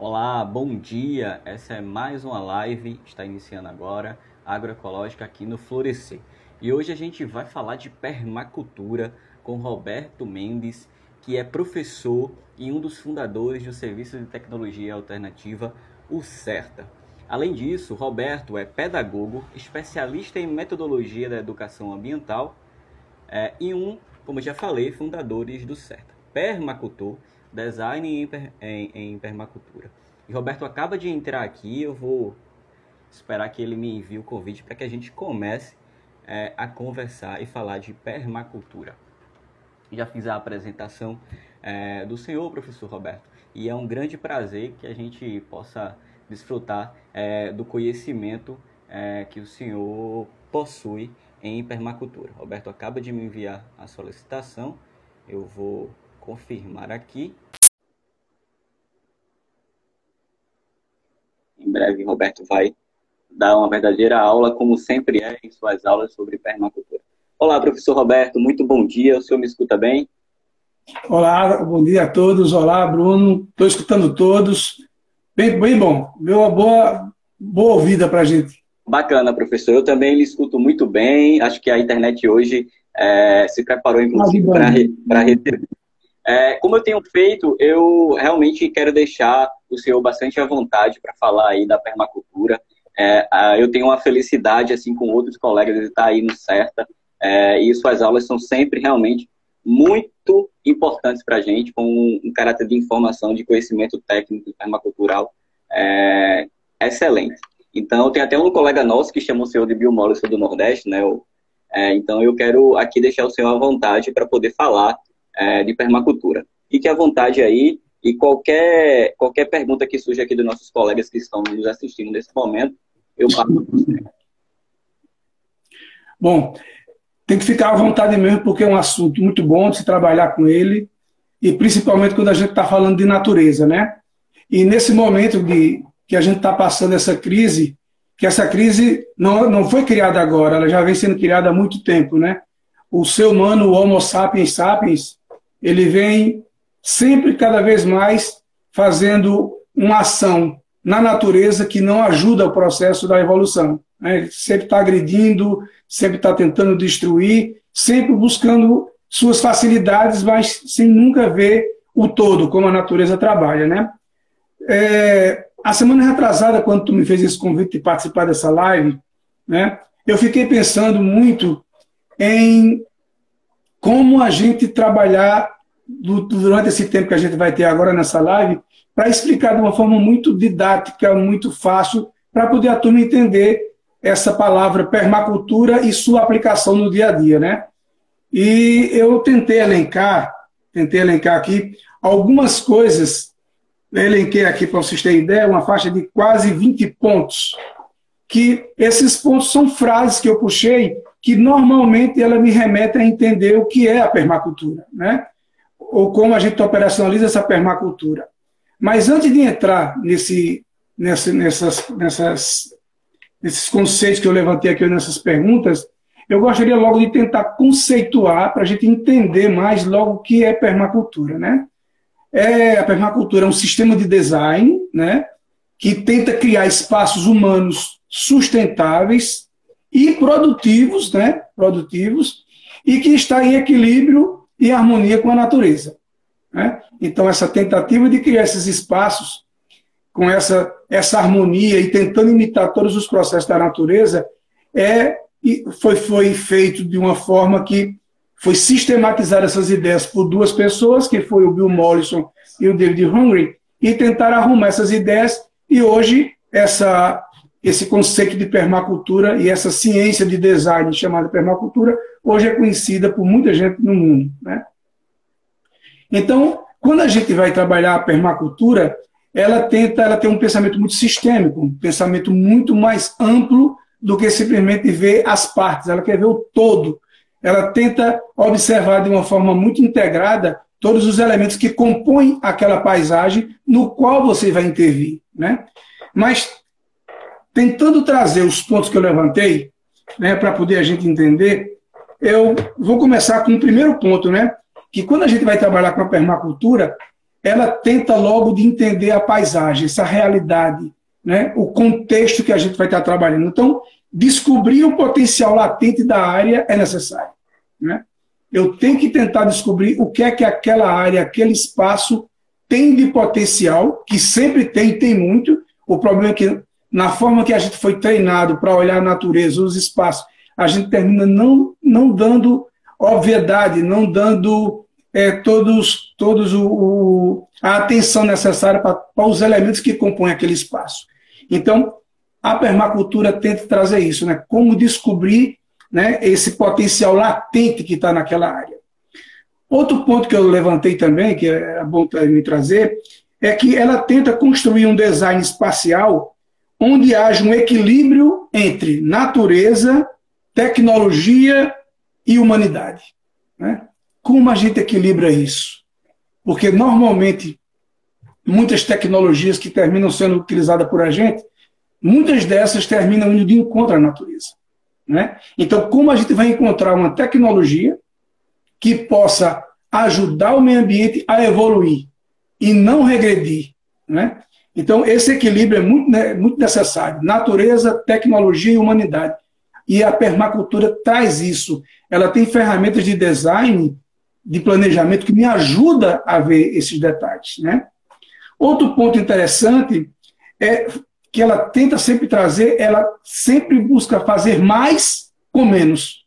Olá, bom dia. Essa é mais uma live, está iniciando agora, agroecológica aqui no Florescer. E hoje a gente vai falar de permacultura com Roberto Mendes, que é professor e um dos fundadores do Serviço de Tecnologia Alternativa, o CERTA. Além disso, Roberto é pedagogo, especialista em metodologia da educação ambiental é, e um, como já falei, fundadores do CERTA. Permacultor, design em, em, em permacultura. E Roberto acaba de entrar aqui, eu vou esperar que ele me envie o convite para que a gente comece é, a conversar e falar de permacultura. Já fiz a apresentação é, do senhor, professor Roberto, e é um grande prazer que a gente possa desfrutar é, do conhecimento é, que o senhor possui em permacultura. Roberto acaba de me enviar a solicitação, eu vou confirmar aqui. Em breve, Roberto vai dar uma verdadeira aula, como sempre é em suas aulas sobre permacultura. Olá, professor Roberto, muito bom dia. O senhor me escuta bem? Olá, bom dia a todos. Olá, Bruno. Estou escutando todos. Bem, bem bom. Deu uma boa, boa ouvida para a gente. Bacana, professor. Eu também lhe escuto muito bem. Acho que a internet hoje é, se preparou, inclusive, para receber é, como eu tenho feito, eu realmente quero deixar o senhor bastante à vontade para falar aí da permacultura. É, eu tenho uma felicidade, assim, com outros colegas, de estar aí no CERTA, é, e suas aulas são sempre realmente muito importantes para a gente, com um, caráter de informação, de conhecimento técnico permacultural é, excelente. Então, tem até um colega nosso que chama o senhor de Bill Mollison do Nordeste, né? Eu, é, então, eu quero aqui deixar o senhor à vontade para poder falar é, de permacultura. Fique à vontade aí e qualquer, qualquer pergunta que surja aqui dos nossos colegas que estão nos assistindo nesse momento, eu passo para você. Bom, tem que ficar à vontade mesmo, porque é um assunto muito bom de se trabalhar com ele, e principalmente quando a gente está falando de natureza, né? E nesse momento de, que a gente está passando essa crise, que essa crise não, não foi criada agora, ela já vem sendo criada há muito tempo, né? O ser humano, o Homo sapiens sapiens, ele vem sempre cada vez mais fazendo uma ação na natureza que não ajuda o processo da evolução. Né? Sempre está agredindo, sempre está tentando destruir, sempre buscando suas facilidades, mas sem nunca ver o todo, como a natureza trabalha. Né? É, a semana retrasada, quando tu me fez esse convite de participar dessa live, né, eu fiquei pensando muito em como a gente trabalhar durante esse tempo que a gente vai ter agora nessa live, para explicar de uma forma muito didática, muito fácil, para poder a turma entender essa palavra permacultura e sua aplicação no dia a dia, né? E eu tentei elencar, tentei elencar aqui algumas coisas, elenquei aqui para vocês terem ideia, uma faixa de quase 20 pontos, que esses pontos são frases que eu puxei que normalmente ela me remete a entender o que é a permacultura, né? Ou como a gente operacionaliza essa permacultura. Mas antes de entrar nesse, nessa, nessas, nessas, nesses conceitos que eu levantei aqui nessas perguntas, eu gostaria logo de tentar conceituar para a gente entender mais logo o que é permacultura, né? É, a permacultura é um sistema de design, né? Que tenta criar espaços humanos sustentáveis e produtivos, né? Produtivos, e que está em equilíbrio e harmonia com a natureza. Né? Então, essa tentativa de criar esses espaços com essa, essa harmonia e tentando imitar todos os processos da natureza é foi, foi feito de uma forma que foi sistematizar essas ideias por duas pessoas, que foi o Bill Mollison e o David Hungry, e tentar arrumar essas ideias, e hoje essa esse conceito de permacultura e essa ciência de design chamada permacultura hoje é conhecida por muita gente no mundo. Né? Então, quando a gente vai trabalhar a permacultura, ela tenta, ela tem um pensamento muito sistêmico, um pensamento muito mais amplo do que simplesmente ver as partes. Ela quer ver o todo. Ela tenta observar de uma forma muito integrada todos os elementos que compõem aquela paisagem no qual você vai intervir, né? Mas tentando trazer os pontos que eu levantei, né, para poder a gente entender, eu vou começar com o primeiro ponto, né, que quando a gente vai trabalhar com a permacultura, ela tenta logo de entender a paisagem, essa realidade, né, o contexto que a gente vai estar trabalhando. Então, descobrir o potencial latente da área é necessário. Né? Eu tenho que tentar descobrir o que é que aquela área, aquele espaço tem de potencial, que sempre tem, tem muito. O problema é que, na forma que a gente foi treinado para olhar a natureza, os espaços, a gente termina não, não dando obviedade, não dando é, todos, todos o, o, a atenção necessária para, os elementos que compõem aquele espaço. Então, a permacultura tenta trazer isso, né? Como descobrir né, esse potencial latente que está naquela área. Outro ponto que eu levantei também, que é bom me trazer, é que ela tenta construir um design espacial onde haja um equilíbrio entre natureza, tecnologia e humanidade. Né? Como a gente equilibra isso? Porque normalmente muitas tecnologias que terminam sendo utilizadas por a gente, muitas dessas terminam indo de encontro à natureza. Né? Então, como a gente vai encontrar uma tecnologia que possa ajudar o meio ambiente a evoluir e não regredir? Né? Então, esse equilíbrio é muito, né, muito necessário. Natureza, tecnologia e humanidade. E a permacultura traz isso. Ela tem ferramentas de design, de planejamento, que me ajuda a ver esses detalhes. Né? Outro ponto interessante é que ela tenta sempre trazer, ela sempre busca fazer mais com menos.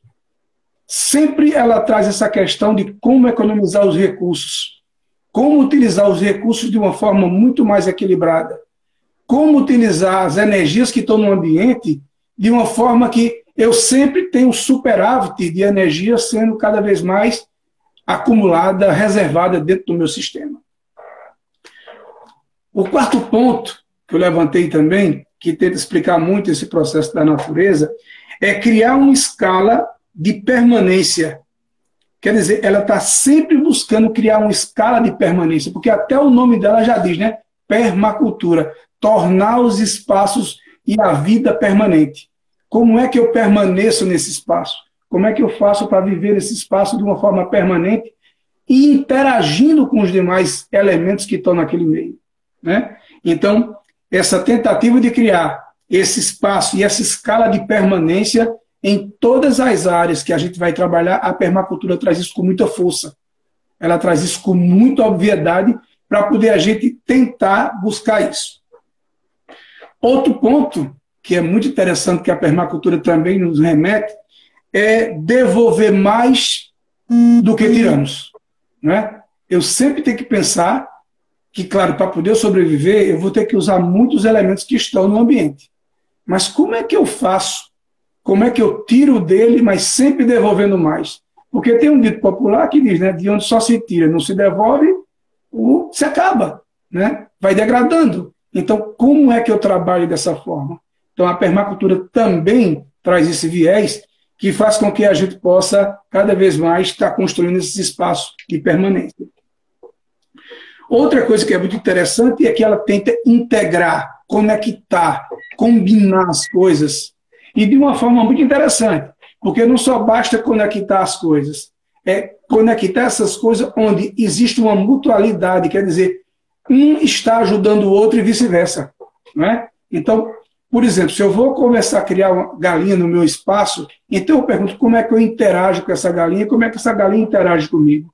Sempre ela traz essa questão de como economizar os recursos, como utilizar os recursos de uma forma muito mais equilibrada, como utilizar as energias que estão no ambiente de uma forma que eu sempre tenho superávit de energia sendo cada vez mais acumulada, reservada dentro do meu sistema. O quarto ponto que eu levantei também, que tenta explicar muito esse processo da natureza, é criar uma escala de permanência. Quer dizer, ela está sempre buscando criar uma escala de permanência, porque até o nome dela já diz, né? Permacultura, tornar os espaços e a vida permanente. Como é que eu permaneço nesse espaço? Como é que eu faço para viver esse espaço de uma forma permanente e interagindo com os demais elementos que estão naquele meio? Né? Então, essa tentativa de criar esse espaço e essa escala de permanência em todas as áreas que a gente vai trabalhar, a permacultura traz isso com muita força. Ela traz isso com muita obviedade para poder a gente tentar buscar isso. Outro ponto que é muito interessante que a permacultura também nos remete é devolver mais do que tiramos. Né? Eu sempre tenho que pensar que, claro, para poder sobreviver, eu vou ter que usar muitos elementos que estão no ambiente. Mas como é que eu faço? Como é que eu tiro dele, mas sempre devolvendo mais? Porque tem um dito popular que diz, né, de onde só se tira, não se devolve, o, se acaba, né? vai degradando. Então, como é que eu trabalho dessa forma? Então, a permacultura também traz esse viés que faz com que a gente possa, cada vez mais, estar construindo esses espaços de permanência. Outra coisa que é muito interessante é que ela tenta integrar, conectar, combinar as coisas. E de uma forma muito interessante, porque não só basta conectar as coisas, é conectar essas coisas onde existe uma mutualidade, quer dizer, um está ajudando o outro e vice-versa. Né? Então, por exemplo, se eu vou começar a criar uma galinha no meu espaço, então eu pergunto como é que eu interajo com essa galinha, como é que essa galinha interage comigo.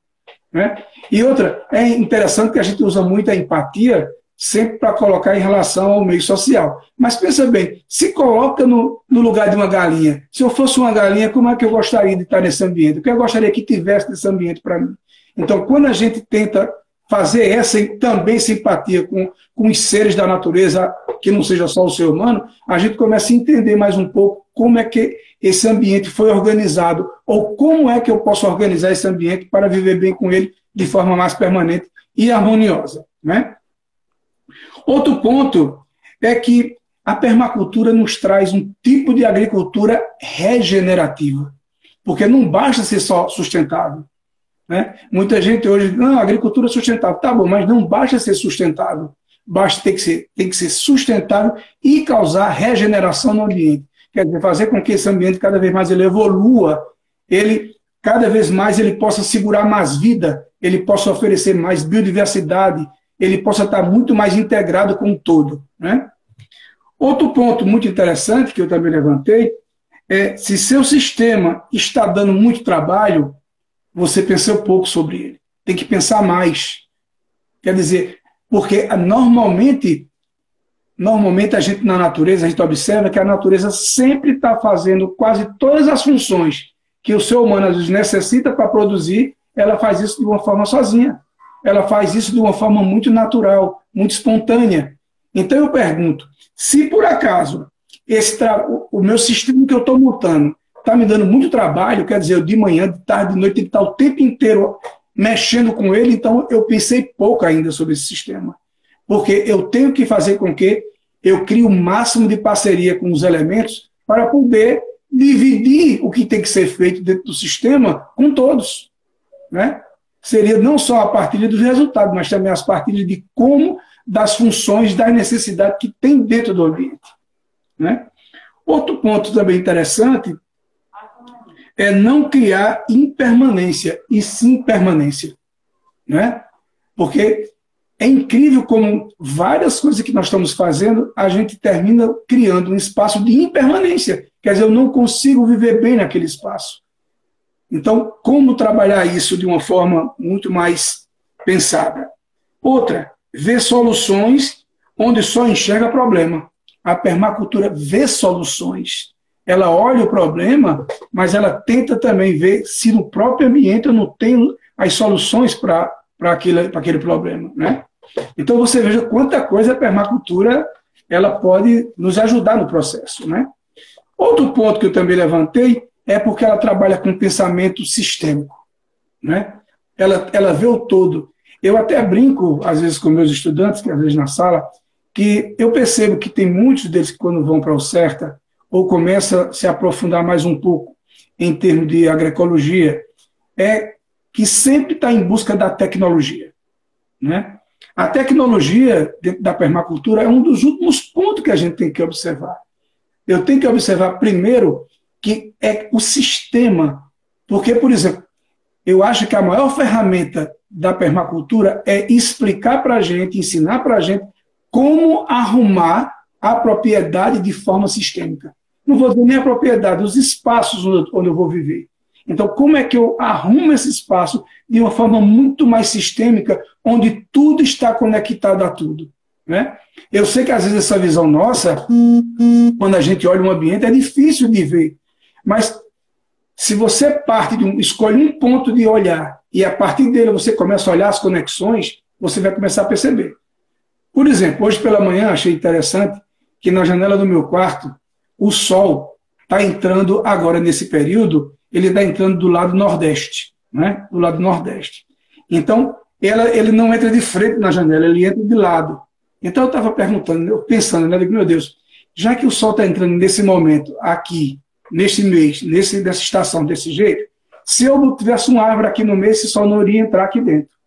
Né? E outra, é interessante que a gente usa muito a empatia sempre para colocar em relação ao meio social. Mas pensa bem, se coloca no, no, lugar de uma galinha. Se eu fosse uma galinha, como é que eu gostaria de estar nesse ambiente? O que eu gostaria que tivesse nesse ambiente para mim? Então, quando a gente tenta fazer essa também simpatia com, com os seres da natureza, que não seja só o ser humano, a gente começa a entender mais um pouco como é que esse ambiente foi organizado, ou como é que eu posso organizar esse ambiente para viver bem com ele de forma mais permanente e harmoniosa. Né? Outro ponto é que a permacultura nos traz um tipo de agricultura regenerativa, porque não basta ser só sustentável. Né? Muita gente hoje, não, agricultura sustentável, tá bom, mas não basta ser sustentável, basta ter que ser, tem que ser sustentável e causar regeneração no ambiente. Quer dizer, fazer com que esse ambiente cada vez mais ele evolua, ele cada vez mais ele possa segurar mais vida ele possa oferecer mais biodiversidade, ele possa estar muito mais integrado com o todo. Né? Outro ponto muito interessante que eu também levantei é se seu sistema está dando muito trabalho, você pensou pouco sobre ele. Tem que pensar mais. Quer dizer, porque normalmente, normalmente a gente na natureza, a gente observa que a natureza sempre está fazendo quase todas as funções que o ser humano às vezes necessita para produzir, ela faz isso de uma forma sozinha. Ela faz isso de uma forma muito natural, muito espontânea. Então eu pergunto, se por acaso esse o meu sistema que eu estou montando está me dando muito trabalho, quer dizer, eu de manhã, de tarde, de noite, tem que estar o tempo inteiro mexendo com ele, então eu pensei pouco ainda sobre esse sistema. Porque eu tenho que fazer com que eu crie o máximo de parceria com os elementos para poder dividir o que tem que ser feito dentro do sistema com todos. Né? Seria não só a partilha dos resultados, mas também as partilhas de como, das funções, das necessidades que tem dentro do ambiente. Né? Outro ponto também interessante é não criar impermanência, e sim permanência. Né? Porque é incrível como várias coisas que nós estamos fazendo, a gente termina criando um espaço de impermanência. Quer dizer, eu não consigo viver bem naquele espaço. Então, como trabalhar isso de uma forma muito mais pensada? Outra, ver soluções onde só enxerga problema. A permacultura vê soluções ela olha o problema, mas ela tenta também ver se no próprio ambiente eu não tenho as soluções para aquele, aquele problema. Né? Então você veja quanta coisa a permacultura ela pode nos ajudar no processo. Né? Outro ponto que eu também levantei é porque ela trabalha com pensamento sistêmico. Né? Ela, ela vê o todo. Eu até brinco, às vezes, com meus estudantes, que às vezes na sala, que eu percebo que tem muitos deles que, quando vão para o CERTA, ou começa a se aprofundar mais um pouco em termos de agroecologia, é que sempre está em busca da tecnologia. Né? A tecnologia dentro da permacultura é um dos últimos pontos que a gente tem que observar. Eu tenho que observar primeiro que é o sistema, porque, por exemplo, eu acho que a maior ferramenta da permacultura é explicar para a gente, ensinar para a gente como arrumar a propriedade de forma sistêmica não vou dizer nem a propriedade, os espaços onde eu vou viver. Então, como é que eu arrumo esse espaço de uma forma muito mais sistêmica, onde tudo está conectado a tudo? Né? Eu sei que às vezes essa visão nossa, quando a gente olha um ambiente, é difícil de ver. Mas se você parte de um, escolhe um ponto de olhar e a partir dele você começa a olhar as conexões, você vai começar a perceber. Por exemplo, hoje pela manhã achei interessante que na janela do meu quarto o Sol está entrando agora nesse período, ele está entrando do lado nordeste, né? do lado nordeste. Então, ela, ele não entra de frente na janela, ele entra de lado. Então, eu estava perguntando, eu pensando, né? meu Deus, já que o Sol está entrando nesse momento, aqui, nesse mês, nesse, nessa estação, desse jeito, se eu tivesse uma árvore aqui no meio, esse Sol não iria entrar aqui dentro.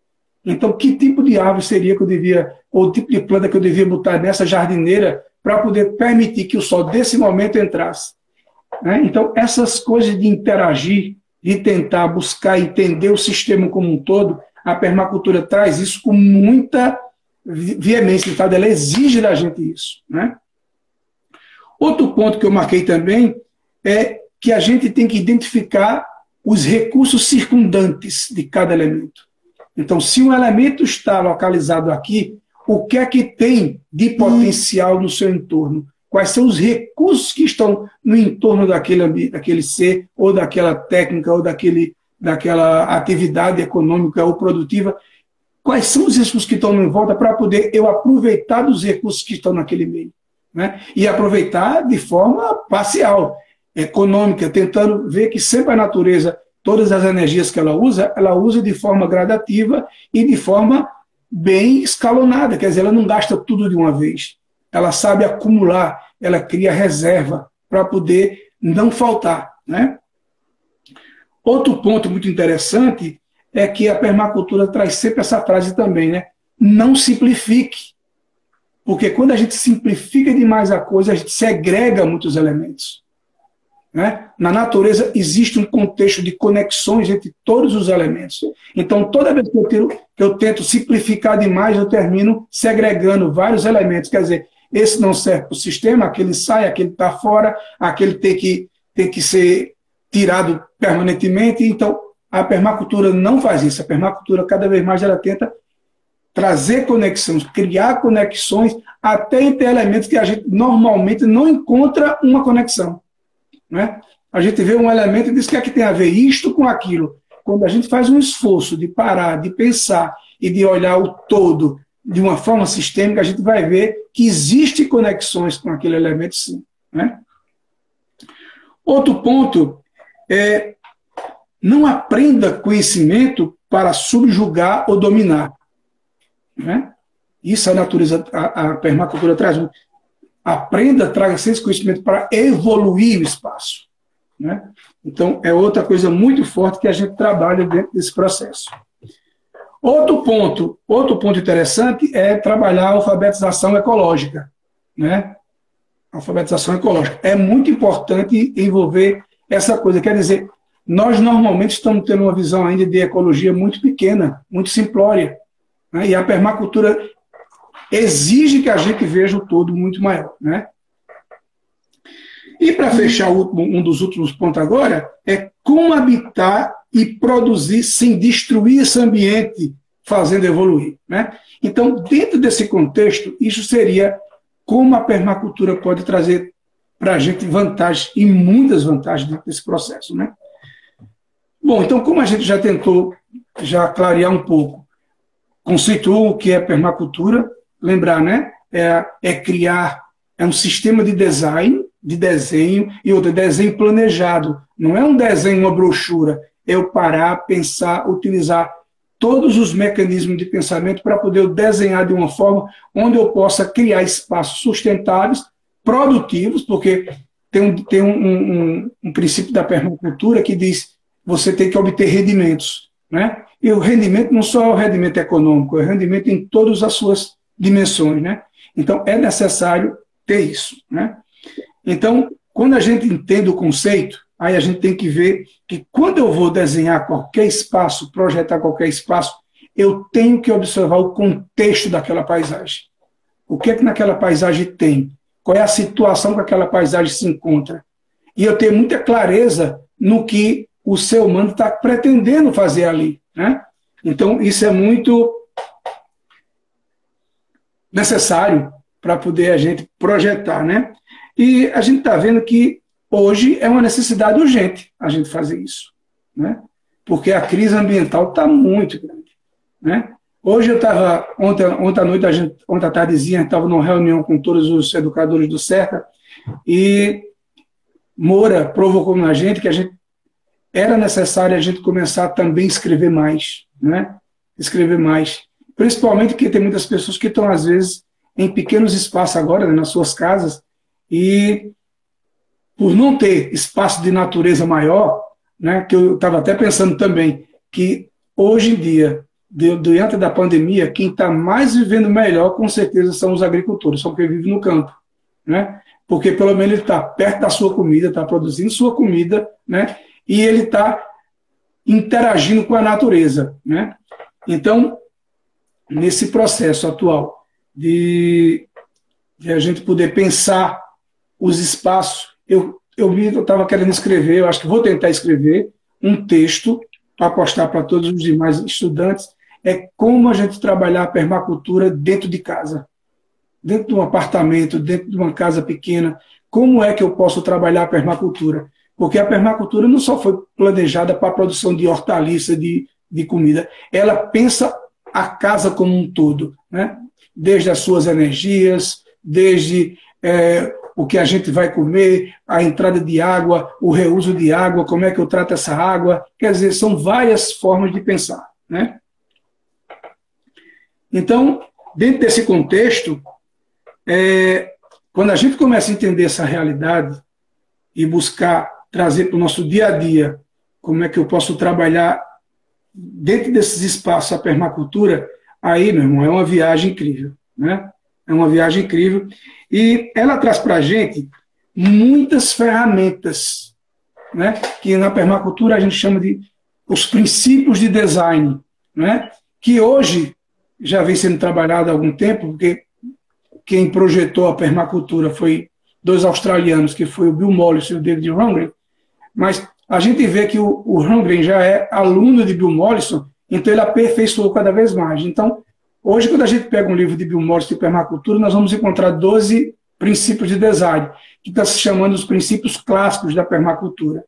Então, que tipo de árvore seria que eu devia, ou tipo de planta que eu devia botar nessa jardineira para poder permitir que o sol desse momento entrasse. Né? Então, essas coisas de interagir, de tentar buscar entender o sistema como um todo, a permacultura traz isso com muita veemência, ela exige da gente isso. Né? Outro ponto que eu marquei também é que a gente tem que identificar os recursos circundantes de cada elemento. Então, se um elemento está localizado aqui, o que é que tem de potencial no seu entorno? Quais são os recursos que estão no entorno daquele, daquele ser, ou daquela técnica, ou daquele, daquela atividade econômica ou produtiva? Quais são os recursos que estão em volta para poder eu aproveitar dos recursos que estão naquele meio? Né? E aproveitar de forma parcial, econômica, tentando ver que sempre a natureza, todas as energias que ela usa, ela usa de forma gradativa e de forma bem escalonada, quer dizer, ela não gasta tudo de uma vez. Ela sabe acumular, ela cria reserva para poder não faltar. Né? Outro ponto muito interessante é que a permacultura traz sempre essa frase também, né? Não simplifique. Porque quando a gente simplifica demais a coisa, a gente segrega muitos elementos. Né? Na natureza existe um contexto de conexões entre todos os elementos. Então, toda vez que eu, tiro, que eu tento simplificar demais, eu termino segregando vários elementos. Quer dizer, esse não serve para o sistema, aquele sai, aquele está fora, aquele tem que, tem que ser tirado permanentemente. Então, a permacultura não faz isso. A permacultura, cada vez mais, ela tenta trazer conexões, criar conexões, até entre elementos que a gente normalmente não encontra uma conexão. Né? A gente vê um elemento e diz que é que tem a ver isto com aquilo. Quando a gente faz um esforço de parar, de pensar e de olhar o todo de uma forma sistêmica, a gente vai ver que existem conexões com aquele elemento, sim. Né? Outro ponto é não aprenda conhecimento para subjugar ou dominar. Né? Isso a natureza, a, a permacultura traz. Aprenda, traga esse conhecimento para evoluir o espaço. Né? Então, é outra coisa muito forte que a gente trabalha dentro desse processo. Outro ponto, outro ponto interessante é trabalhar a alfabetização ecológica. Né? Alfabetização ecológica. É muito importante envolver essa coisa. Quer dizer, nós normalmente estamos tendo uma visão ainda de ecologia muito pequena, muito simplória. Né? E a permacultura exige que a gente veja o todo muito maior. Né? E para fechar um dos últimos pontos agora, é como habitar e produzir sem destruir esse ambiente, fazendo evoluir. Né? Então, dentro desse contexto, isso seria como a permacultura pode trazer para a gente vantagens e muitas vantagens dentro desse processo. Né? Bom, então, como a gente já tentou já clarear um pouco, conceituou o que é permacultura, lembrar, né? É, é criar, é um sistema de design, de desenho, e outro desenho planejado. Não é um desenho, uma brochura. É eu parar, pensar, utilizar todos os mecanismos de pensamento para poder desenhar de uma forma onde eu possa criar espaços sustentáveis, produtivos, porque tem um, tem um, um, um princípio da permacultura que diz você tem que obter rendimentos. Né? E o rendimento não só é o rendimento econômico, é o rendimento em todas as suas dimensões. Né? Então, é necessário ter isso. Né? Então, quando a gente entende o conceito, aí a gente tem que ver que quando eu vou desenhar qualquer espaço, projetar qualquer espaço, eu tenho que observar o contexto daquela paisagem. O que é que naquela paisagem tem? Qual é a situação que aquela paisagem se encontra? E eu tenho muita clareza no que o ser humano está pretendendo fazer ali. Né? Então, isso é muito necessário para poder a gente projetar. Né? E a gente está vendo que hoje é uma necessidade urgente a gente fazer isso. Né? Porque a crise ambiental está muito grande. Né? Hoje eu estava, ontem, ontem à noite, a gente, ontem à tardezinha, estava numa reunião com todos os educadores do CERTA e Moura provocou na gente que a gente era necessário a gente começar também a escrever mais, né? Escrever mais. Principalmente porque tem muitas pessoas que estão, às vezes, em pequenos espaços agora, né, nas suas casas, e por não ter espaço de natureza maior, né, que eu estava até pensando também, que hoje em dia, diante da pandemia, quem está mais vivendo melhor, com certeza, são os agricultores, são quem vive no campo. Né? Porque pelo menos ele está perto da sua comida, está produzindo sua comida, né? e ele está interagindo com a natureza. Né? Então, nesse processo atual de, de a gente poder pensar os espaços, eu eu estava querendo escrever, eu acho que vou tentar escrever um texto para postar para todos os demais estudantes, é como a gente trabalhar a permacultura dentro de casa, dentro de um apartamento, dentro de uma casa pequena, como é que eu posso trabalhar a permacultura? Porque a permacultura não só foi planejada para a produção de hortaliça, de, de comida, ela pensa a casa como um todo, né? desde as suas energias, desde é, o que a gente vai comer, a entrada de água, o reuso de água, como é que eu trato essa água. Quer dizer, são várias formas de pensar. Né? Então, dentro desse contexto, é, quando a gente começa a entender essa realidade e buscar trazer para o nosso dia a dia como é que eu posso trabalhar dentro desses espaços a permacultura, aí, meu irmão, é uma viagem incrível. Né? É uma viagem incrível. E ela traz para a gente muitas ferramentas né, que na permacultura a gente chama de os princípios de design, né, que hoje já vem sendo trabalhado há algum tempo, porque quem projetou a permacultura foi dois australianos, que foi o Bill Mollison e o David Rundgren, mas a gente vê que o, o já é aluno de Bill Mollison, então ele aperfeiçoou cada vez mais. Então, hoje, quando a gente pega um livro de Bill Mollison de permacultura, nós vamos encontrar 12 princípios de design, que está se chamando os princípios clássicos da permacultura.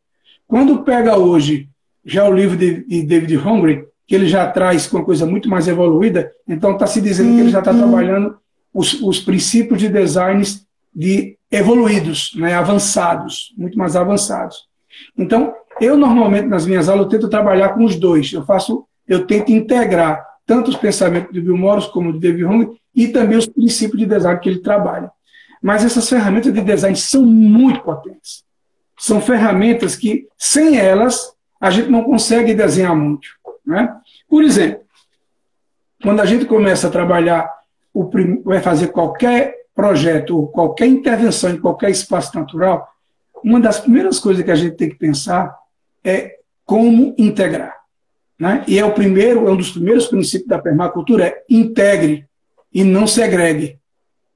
Quando pega hoje já o livro de, de David Hungry, que ele já traz com uma coisa muito mais evoluída, então está se dizendo que ele já está uhum. trabalhando os, os, princípios de designs de evoluídos, né, avançados, muito mais avançados. Então, eu normalmente nas minhas aulas eu tento trabalhar com os dois. Eu faço, eu tento integrar tanto os pensamentos de Bill Morris como de David Hungry e também os princípios de design que ele trabalha. Mas essas ferramentas de design são muito potentes. São ferramentas que, sem elas, a gente não consegue desenhar muito. Né? Por exemplo, quando a gente começa a trabalhar, vai fazer qualquer projeto qualquer intervenção em qualquer espaço natural, uma das primeiras coisas que a gente tem que pensar é como integrar. Né? E é o primeiro, é um dos primeiros princípios da permacultura, é integre e não segregue.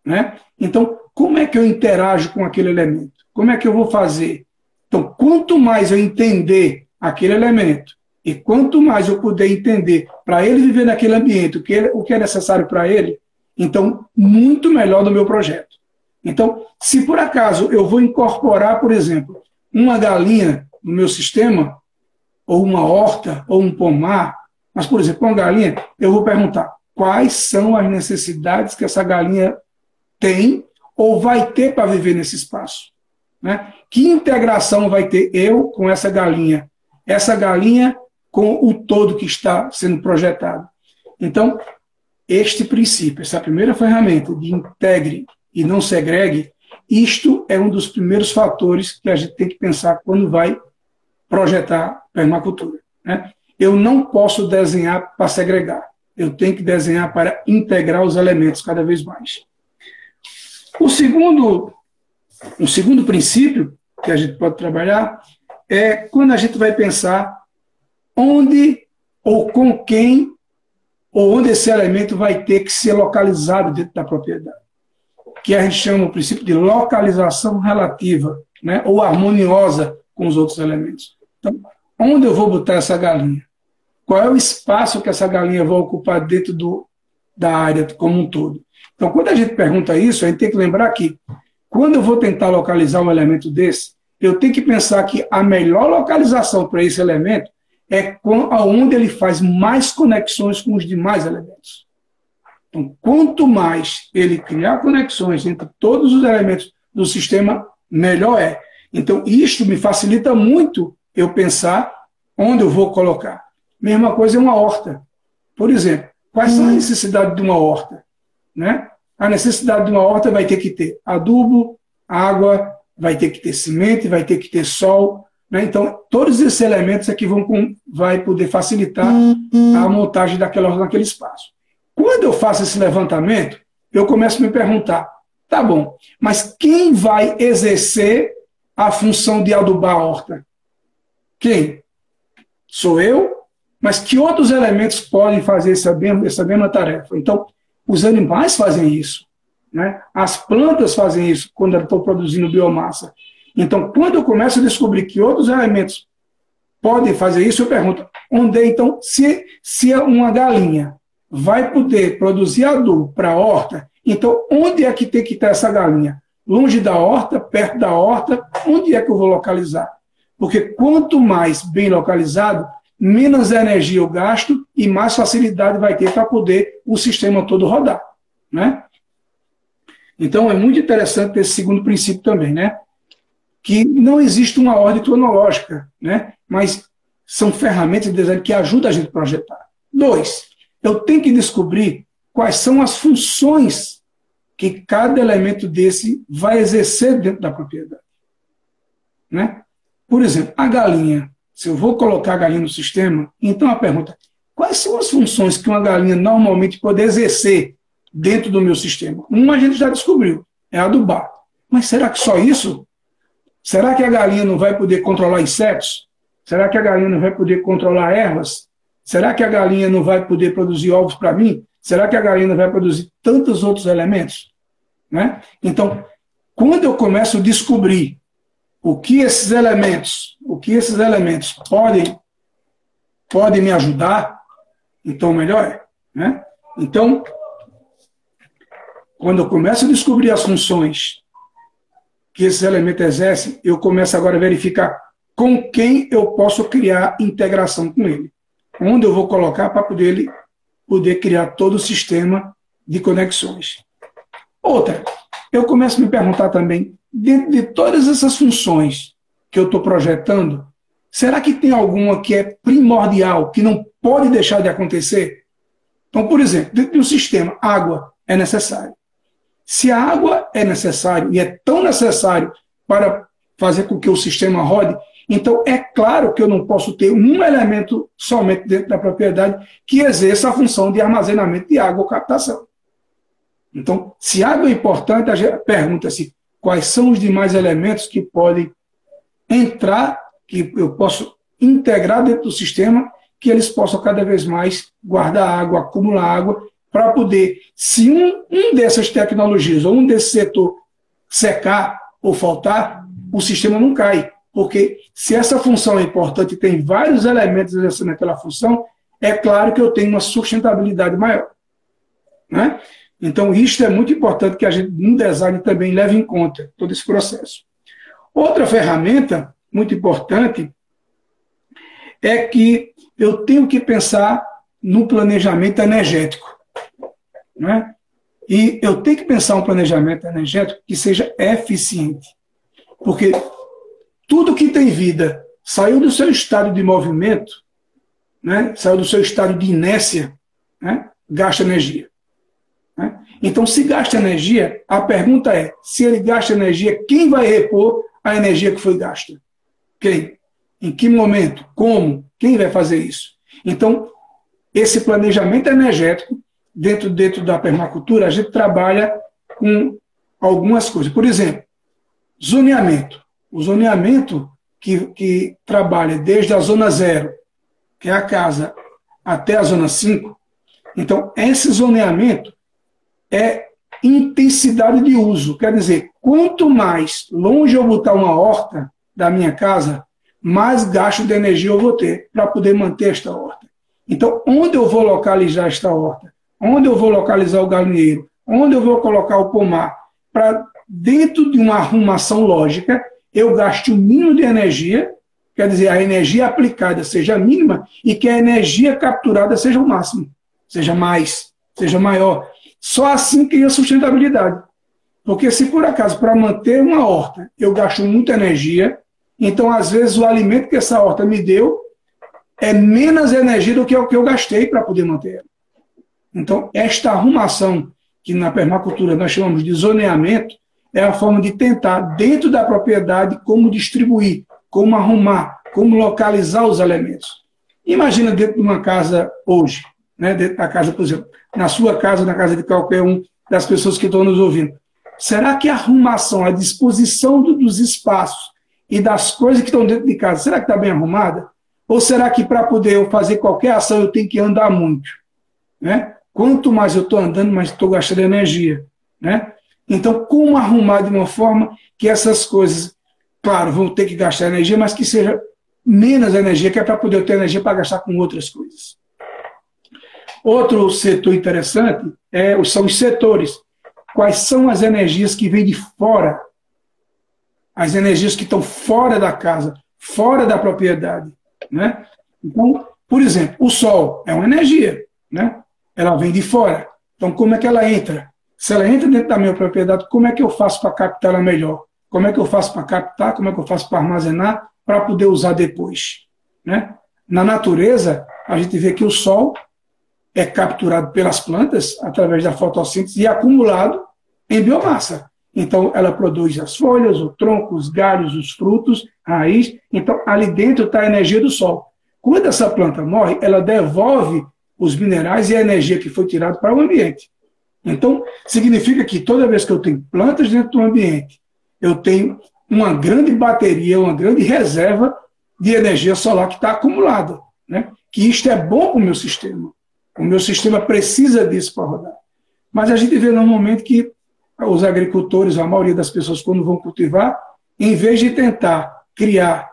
Né? Então, como é que eu interajo com aquele elemento? Como é que eu vou fazer? Então, quanto mais eu entender aquele elemento e quanto mais eu puder entender para ele viver naquele ambiente o que, ele, o que é necessário para ele, então, muito melhor no meu projeto. Então, se por acaso eu vou incorporar, por exemplo, uma galinha no meu sistema, ou uma horta, ou um pomar, mas, por exemplo, uma galinha, eu vou perguntar quais são as necessidades que essa galinha tem ou vai ter para viver nesse espaço. Né? Que integração vai ter eu com essa galinha? Essa galinha com o todo que está sendo projetado. Então, este princípio, essa primeira ferramenta de integre e não segregue, isto é um dos primeiros fatores que a gente tem que pensar quando vai projetar permacultura. Né? Eu não posso desenhar para segregar, eu tenho que desenhar para integrar os elementos cada vez mais. O segundo, um segundo princípio que a gente pode trabalhar é quando a gente vai pensar onde ou com quem ou onde esse elemento vai ter que ser localizado dentro da propriedade, que a gente chama o princípio de localização relativa, né, ou harmoniosa com os outros elementos. Então, onde eu vou botar essa galinha? Qual é o espaço que essa galinha vai ocupar dentro do, da área como um todo? Então, quando a gente pergunta isso, a gente tem que lembrar que, quando eu vou tentar localizar um elemento desse, eu tenho que pensar que a melhor localização para esse elemento é onde ele faz mais conexões com os demais elementos. Então, quanto mais ele criar conexões entre todos os elementos do sistema, melhor é. Então, isto me facilita muito eu pensar onde eu vou colocar. Mesma coisa é uma horta. Por exemplo, quais são as necessidades de uma horta? Né? A necessidade de uma horta vai ter que ter adubo, água, vai ter que ter semente, vai ter que ter sol. Né? Então, todos esses elementos aqui vão com, vai poder facilitar a montagem daquela horta naquele espaço. Quando eu faço esse levantamento, eu começo a me perguntar, tá bom, mas quem vai exercer a função de adubar a horta? Quem? Sou eu? Mas que outros elementos podem fazer essa mesma, essa mesma tarefa? Então, os animais fazem isso. Né? As plantas fazem isso quando estão produzindo biomassa. Então, quando eu começo a descobrir que outros elementos podem fazer isso, eu pergunto, onde é, então, se, se uma galinha vai poder produzir adubo para a horta, então onde é que tem que estar essa galinha? Longe da horta, perto da horta, onde é que eu vou localizar? Porque quanto mais bem localizado, menos energia eu gasto e mais facilidade vai ter para poder o sistema todo rodar. Né? Então é muito interessante esse segundo princípio também, né? Que não existe uma ordem cronológica, né? Mas são ferramentas de design que ajudam a gente a projetar. Dois, eu tenho que descobrir quais são as funções que cada elemento desse vai exercer dentro da propriedade. Né? Por exemplo, a galinha se eu vou colocar a galinha no sistema, então a pergunta: quais são as funções que uma galinha normalmente pode exercer dentro do meu sistema? Uma a gente já descobriu, é adubar. Mas será que só isso? Será que a galinha não vai poder controlar insetos? Será que a galinha não vai poder controlar ervas? Será que a galinha não vai poder produzir ovos para mim? Será que a galinha vai produzir tantos outros elementos? Né? Então, quando eu começo a descobrir o que esses elementos, o que esses elementos podem, podem me ajudar, então melhor é. Né? Então, quando eu começo a descobrir as funções que esses elementos exercem, eu começo agora a verificar com quem eu posso criar integração com ele. Onde eu vou colocar para poder, ele, poder criar todo o sistema de conexões. Outra, eu começo a me perguntar também, dentro de todas essas funções que eu estou projetando, será que tem alguma que é primordial, que não pode deixar de acontecer? Então, por exemplo, dentro de um sistema, água é necessário. Se a água é necessário e é tão necessário para fazer com que o sistema rode, então é claro que eu não posso ter um elemento somente dentro da propriedade que exerça a função de armazenamento de água ou captação. Então, se água é importante, a gente pergunta-se quais são os demais elementos que podem entrar, que eu posso integrar dentro do sistema, que eles possam cada vez mais guardar água, acumular água para poder, se um, um dessas tecnologias ou um desse setor secar ou faltar, o sistema não cai. Porque se essa função é importante e tem vários elementos exercendo aquela função, é claro que eu tenho uma sustentabilidade maior. Né? Então, isto é muito importante que a gente, no design, também leve em conta todo esse processo. Outra ferramenta muito importante é que eu tenho que pensar no planejamento energético. Né? E eu tenho que pensar um planejamento energético que seja eficiente. Porque tudo que tem vida saiu do seu estado de movimento, né? saiu do seu estado de inércia, né? gasta energia. Né? Então, se gasta energia, a pergunta é: se ele gasta energia, quem vai repor a energia que foi gasta? Quem? Em que momento? Como? Quem vai fazer isso? Então, esse planejamento energético dentro, dentro da permacultura, a gente trabalha com algumas coisas. Por exemplo, zoneamento. O zoneamento que, que trabalha desde a zona zero, que é a casa, até a zona 5. Então, esse zoneamento é intensidade de uso. Quer dizer, quanto mais longe eu botar uma horta da minha casa, mais gasto de energia eu vou ter para poder manter esta horta. Então, onde eu vou localizar esta horta? onde eu vou localizar o galinheiro, onde eu vou colocar o pomar, para dentro de uma arrumação lógica, eu gaste o mínimo de energia, quer dizer, a energia aplicada seja mínima e que a energia capturada seja o máximo, seja mais, seja maior. Só assim cria sustentabilidade. Porque se por acaso, para manter uma horta, eu gasto muita energia, então às vezes o alimento que essa horta me deu é menos energia do que o que eu gastei para poder manter ela. Então, esta arrumação, que na permacultura nós chamamos de zoneamento, é a forma de tentar, dentro da propriedade, como distribuir, como arrumar, como localizar os elementos. Imagina dentro de uma casa hoje, né, dentro da casa, por exemplo, na sua casa, na casa de qualquer um das pessoas que estão nos ouvindo. Será que a arrumação, a disposição do, dos espaços e das coisas que estão dentro de casa, será que está bem arrumada? Ou será que para poder eu fazer qualquer ação eu tenho que andar muito? Né? Quanto mais eu estou andando, mais estou gastando energia. Né? Então, como arrumar de uma forma que essas coisas, claro, vão ter que gastar energia, mas que seja menos energia, que é para poder ter energia para gastar com outras coisas. Outro setor interessante é, são os setores. Quais são as energias que vêm de fora? As energias que estão fora da casa, fora da propriedade. Né? Então, por exemplo, o sol é uma energia. Né? ela vem de fora. Então, como é que ela entra? Se ela entra dentro da minha propriedade, como é que eu faço para captar ela melhor? Como é que eu faço para captar? Como é que eu faço para armazenar? Para poder usar depois. Né? Na natureza, a gente vê que o sol é capturado pelas plantas através da fotossíntese e acumulado em biomassa. Então, ela produz as folhas, o tronco, os galhos, os frutos, raiz. Então, ali dentro está a energia do sol. Quando essa planta morre, ela devolve os minerais e a energia que foi tirada para o ambiente. Então, significa que toda vez que eu tenho plantas dentro do ambiente, eu tenho uma grande bateria, uma grande reserva de energia solar que está acumulada. Né? Que isto é bom para o meu sistema. O meu sistema precisa disso para rodar. Mas a gente vê normalmente que os agricultores, a maioria das pessoas, quando vão cultivar, em vez de tentar criar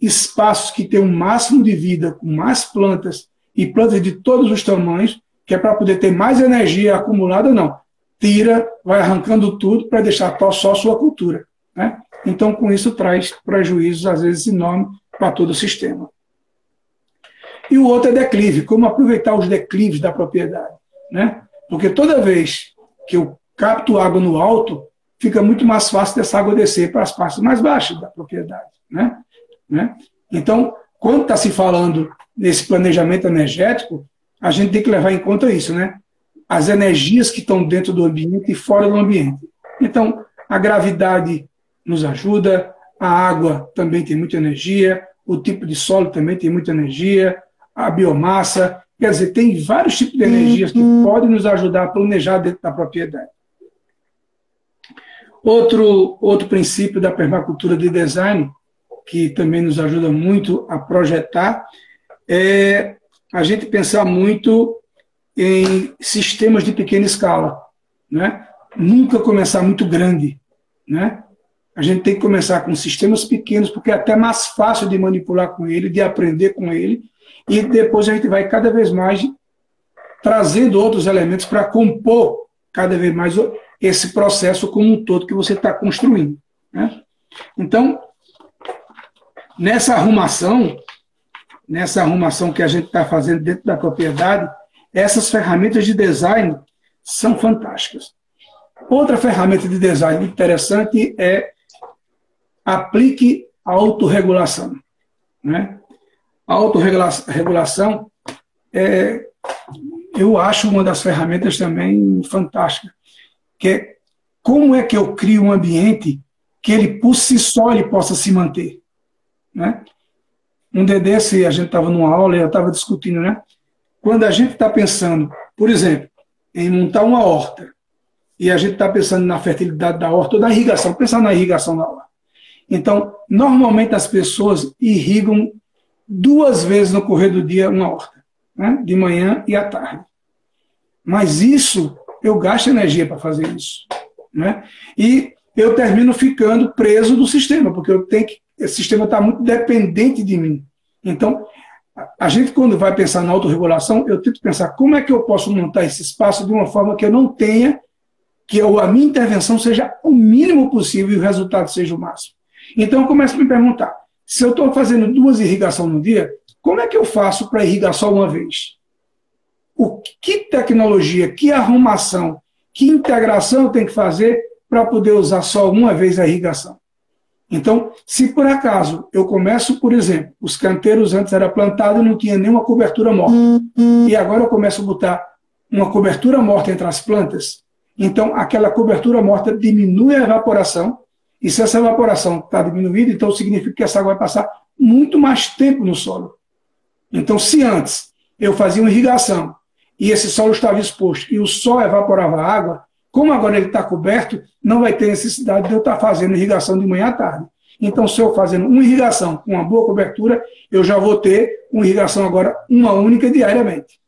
espaços que tenham o um máximo de vida, com mais plantas e plantas de todos os tamanhos, que é para poder ter mais energia acumulada, não. Tira, vai arrancando tudo para deixar só sua cultura. Né? Então, com isso, traz prejuízos, às vezes, enormes para todo o sistema. E o outro é declive, como aproveitar os declives da propriedade. Né? Porque toda vez que eu capto água no alto, fica muito mais fácil dessa água descer para as partes mais baixas da propriedade. Né? Né? Então, quando está se falando nesse planejamento energético, a gente tem que levar em conta isso, né? As energias que estão dentro do ambiente e fora do ambiente. Então, a gravidade nos ajuda, a água também tem muita energia, o tipo de solo também tem muita energia, a biomassa, quer dizer, tem vários tipos de energias que uhum. podem nos ajudar a planejar dentro da propriedade. Outro, outro princípio da permacultura de design, que também nos ajuda muito a projetar, é a gente pensar muito em sistemas de pequena escala. Né? Nunca começar muito grande. Né? A gente tem que começar com sistemas pequenos, porque é até mais fácil de manipular com ele, de aprender com ele, e depois a gente vai cada vez mais trazendo outros elementos para compor cada vez mais esse processo como um todo que você está construindo. Né? Então, nessa arrumação, nessa arrumação que a gente está fazendo dentro da propriedade, essas ferramentas de design são fantásticas. Outra ferramenta de design interessante é aplique a autorregulação. Né? A autorregulação, é, eu acho uma das ferramentas também fantásticas que é como é que eu crio um ambiente que ele por si só ele possa se manter, né? Um dia a gente estava numa aula e eu estava discutindo, né? Quando a gente está pensando, por exemplo, em montar uma horta, e a gente está pensando na fertilidade da horta ou da irrigação, pensando na irrigação da horta. Então, normalmente as pessoas irrigam duas vezes no correr do dia uma horta, né? de manhã e à tarde. Mas isso eu gasto energia para fazer isso. Né? E eu termino ficando preso do sistema, porque eu tenho que, esse sistema está muito dependente de mim. Então, a gente, quando vai pensar na autorregulação, eu tento pensar como é que eu posso montar esse espaço de uma forma que eu não tenha, que eu, a minha intervenção seja o mínimo possível e o resultado seja o máximo. Então, eu começo a me perguntar: se eu estou fazendo duas irrigações no dia, como é que eu faço para irrigar só uma vez? o que tecnologia, que arrumação, que integração eu tenho que fazer para poder usar só uma vez a irrigação. Então, se por acaso eu começo, por exemplo, os canteiros antes era plantado e não tinha nenhuma cobertura morta, e agora eu começo a botar uma cobertura morta entre as plantas, então aquela cobertura morta diminui a evaporação, e se essa evaporação está diminuída, então significa que essa água vai passar muito mais tempo no solo. Então, se antes eu fazia uma irrigação e esse solo estava exposto e o sol evaporava a água, como agora ele está coberto, não vai ter necessidade de eu estar fazendo irrigação de manhã à tarde. Então, se eu fazendo uma irrigação com uma boa cobertura, eu já vou ter uma irrigação agora, uma única diariamente.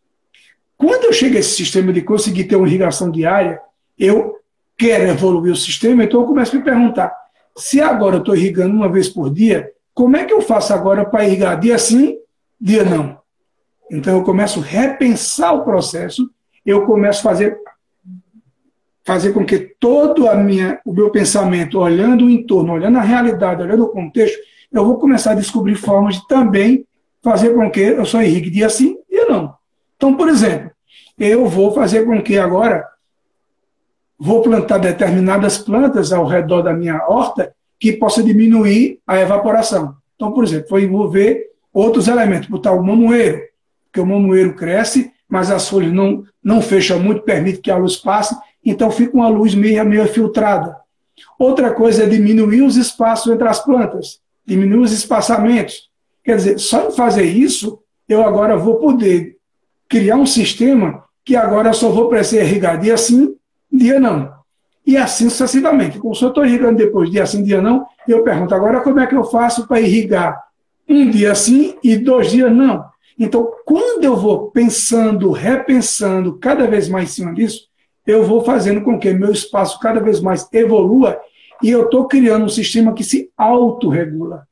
Quando eu chego a esse sistema de conseguir ter uma irrigação diária, eu quero evoluir o sistema, então eu começo a me perguntar: se agora eu estou irrigando uma vez por dia, como é que eu faço agora para irrigar dia sim, dia não? Então eu começo a repensar o processo, eu começo a fazer fazer com que todo a minha, o meu pensamento, olhando o entorno, olhando a realidade, olhando o contexto, eu vou começar a descobrir formas de também fazer com que eu só irrigue dia sim, dia não. Então, por exemplo, eu vou fazer com que agora vou plantar determinadas plantas ao redor da minha horta que possa diminuir a evaporação. Então, por exemplo, vou envolver outros elementos, botar o mamoeiro, porque o mamoeiro cresce, mas as folhas não, não fecham muito, permite que a luz passe, então fica uma luz meio, meio filtrada. Outra coisa é diminuir os espaços entre as plantas, diminuir os espaçamentos. Quer dizer, só em fazer isso, eu agora vou poder criar um sistema que agora só vou precisar irrigar dia sim, dia não. e assim sucessivamente. Como se eu estou irrigando depois, dia sim, dia não, eu pergunto agora como é que eu faço para irrigar um dia sim e dois dias não. Então, quando eu vou pensando, repensando cada vez mais em cima disso, eu vou fazendo com que meu espaço cada vez mais evolua e eu estou criando um sistema que se autorregula.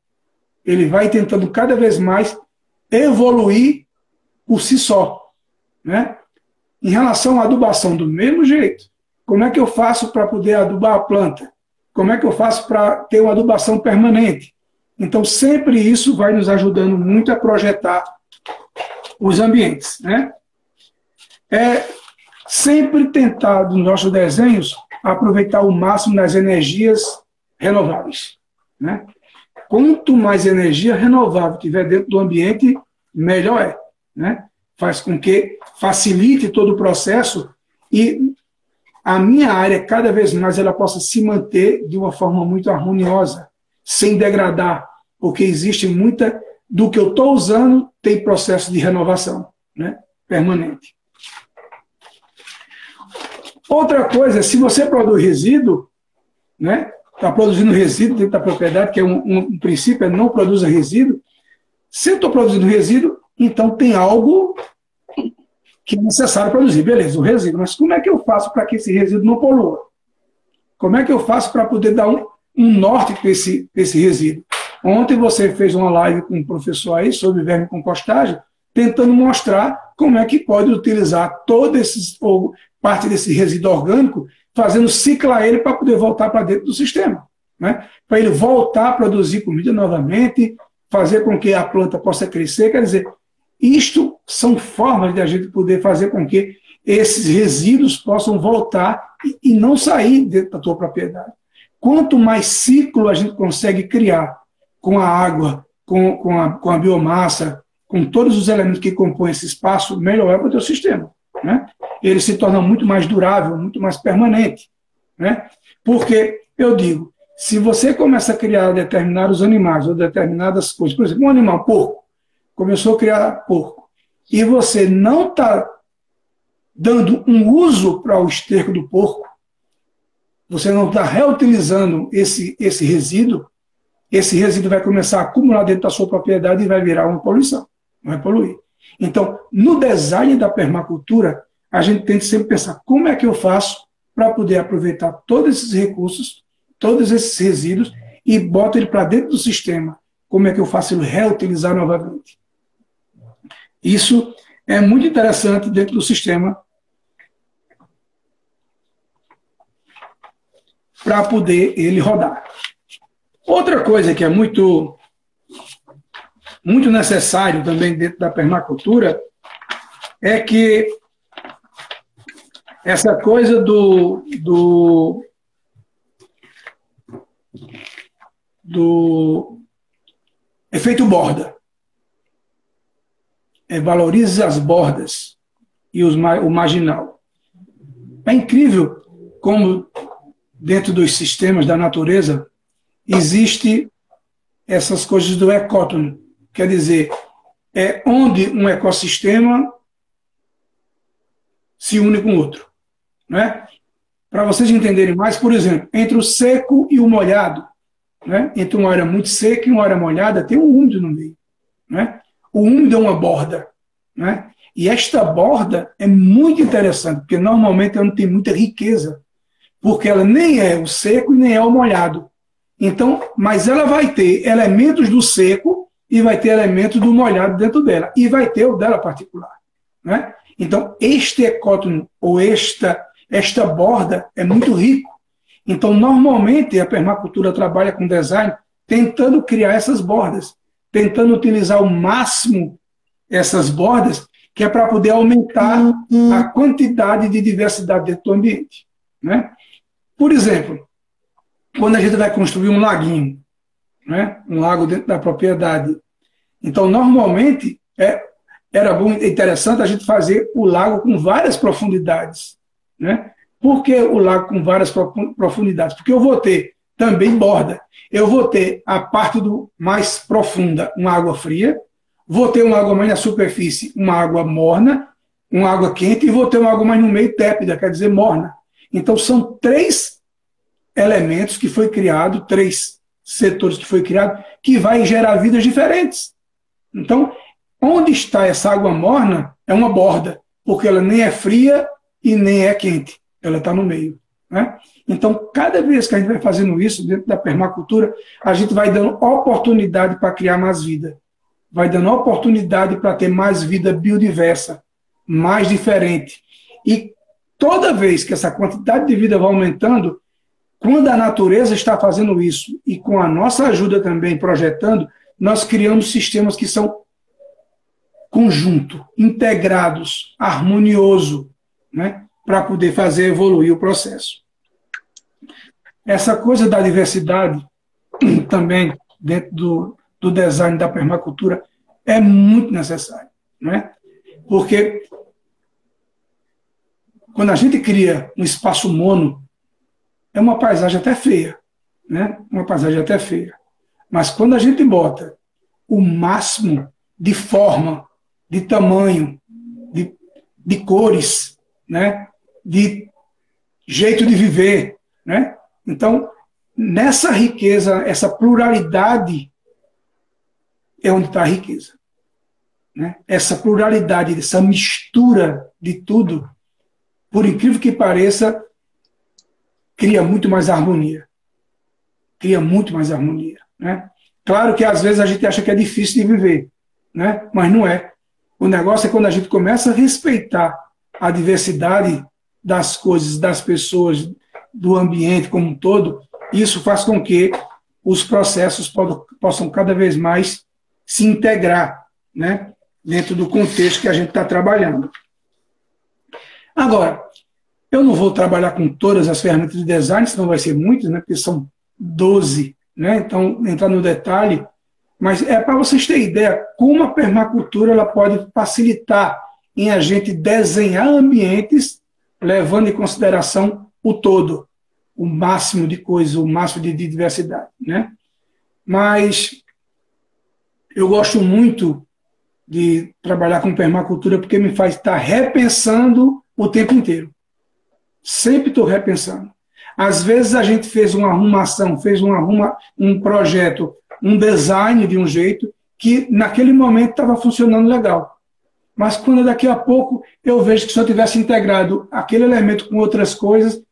Ele vai tentando cada vez mais evoluir por si só. Né? Em relação à adubação, do mesmo jeito. Como é que eu faço para poder adubar a planta? Como é que eu faço para ter uma adubação permanente? Então, sempre isso vai nos ajudando muito a projetar os ambientes. Né? É sempre tentar, nos nossos desenhos, aproveitar o máximo das energias renováveis. Né? Quanto mais energia renovável tiver dentro do ambiente, melhor é. Né? Faz com que facilite todo o processo e a minha área, cada vez mais, ela possa se manter de uma forma muito harmoniosa, sem degradar, porque existe muita do que eu estou usando tem processo de renovação né? permanente. Outra coisa, se você produz resíduo, né? Está produzindo resíduo dentro da propriedade, que é um, um princípio, é não produza resíduo. Se eu estou produzindo resíduo, então tem algo que é necessário produzir. Beleza, o resíduo. Mas como é que eu faço para que esse resíduo não polua? Como é que eu faço para poder dar um, um norte para esse, esse resíduo? Ontem você fez uma live com um professor aí sobre verme compostagem, tentando mostrar como é que pode utilizar todo esse, ou parte desse resíduo orgânico, fazendo ciclar ele para poder voltar para dentro do sistema. Né? Para ele voltar a produzir comida novamente, fazer com que a planta possa crescer. Quer dizer, isto são formas de a gente poder fazer com que esses resíduos possam voltar e, não sair da tua propriedade. Quanto mais ciclo a gente consegue criar com a água, com, com, a, com a biomassa, com todos os elementos que compõem esse espaço, melhor é para o teu sistema. Né? Ele se torna muito mais durável, muito mais permanente. Né? Porque, eu digo, se você começa a criar determinados animais ou determinadas coisas, por exemplo, um animal porco, começou a criar porco, e você não está dando um uso para o esterco do porco, você não está reutilizando esse, esse resíduo, esse resíduo vai começar a acumular dentro da sua propriedade e vai virar uma poluição, vai poluir. Então, no design da permacultura, a gente tem que sempre pensar como é que eu faço para poder aproveitar todos esses recursos, todos esses resíduos e boto ele para dentro do sistema. Como é que eu faço ele reutilizar novamente? Isso é muito interessante dentro do sistema para poder ele rodar. Outra coisa que é muito, muito necessário também dentro da permacultura é que essa coisa do, do, do efeito borda. É, valorize as bordas e os, o marginal. É incrível como, dentro dos sistemas da natureza, existe essas coisas do ecótono. Quer dizer, é onde um ecossistema se une com o outro. Né? Para vocês entenderem mais, por exemplo, entre o seco e o molhado, né? entre uma área muito seca e uma área molhada, tem um úmido no meio. Né? O úmido é uma borda. Né? E esta borda é muito interessante, porque normalmente ela não tem muita riqueza, porque ela nem é o seco e nem é o molhado. Então, mas ela vai ter elementos do seco e vai ter elementos do molhado dentro dela. E vai ter o dela particular. Né? Então, este ecótono, ou esta, esta borda, é muito rico. Então, normalmente, a permacultura trabalha com design tentando criar essas bordas, tentando utilizar ao máximo essas bordas, que é para poder aumentar a quantidade de diversidade dentro do ambiente. Né? Por exemplo, quando a gente vai construir um laguinho, né? um lago dentro da propriedade. Então, normalmente, é, era interessante a gente fazer o lago com várias profundidades. Né? Por que o lago com várias profundidades? Porque eu vou ter também borda. Eu vou ter a parte do mais profunda, uma água fria, vou ter uma água mais na superfície, uma água morna, uma água quente, e vou ter uma água mais no meio tépida, quer dizer, morna. Então, são três elementos que foi criado, três setores que foi criado, que vai gerar vidas diferentes. Então, onde está essa água morna é uma borda, porque ela nem é fria e nem é quente, ela está no meio. Né? Então, cada vez que a gente vai fazendo isso dentro da permacultura, a gente vai dando oportunidade para criar mais vida, vai dando oportunidade para ter mais vida biodiversa, mais diferente. E toda vez que essa quantidade de vida vai aumentando, quando a natureza está fazendo isso e com a nossa ajuda também projetando, nós criamos sistemas que são conjunto, integrados, harmonioso, né, para poder fazer evoluir o processo. Essa coisa da diversidade também dentro do, do design da permacultura é muito necessário, né? Porque quando a gente cria um espaço mono, é uma paisagem até feia, né? Uma paisagem até feia. Mas quando a gente bota o máximo de forma, de tamanho, de, de cores, né? De jeito de viver, né? Então, nessa riqueza, essa pluralidade é onde está a riqueza. Né? Essa pluralidade, essa mistura de tudo, por incrível que pareça, cria muito mais harmonia. Cria muito mais harmonia. Né? Claro que às vezes a gente acha que é difícil de viver, né? mas não é. O negócio é quando a gente começa a respeitar a diversidade das coisas, das pessoas, do ambiente como um todo, isso faz com que os processos possam cada vez mais se integrar né, dentro do contexto que a gente está trabalhando. Agora, eu não vou trabalhar com todas as ferramentas de design, senão vai ser muitas, né, porque são 12, né, então entrar no detalhe, mas é para vocês terem ideia como a permacultura ela pode facilitar em a gente desenhar ambientes levando em consideração o todo, o máximo de coisas, o máximo de, de diversidade, né? Mas eu gosto muito de trabalhar com permacultura porque me faz estar repensando o tempo inteiro. Sempre estou repensando. Às vezes a gente fez uma arrumação, fez um, arruma, um projeto, um design de um jeito que naquele momento estava funcionando legal. Mas quando daqui a pouco eu vejo que se eu tivesse integrado aquele elemento com outras coisas,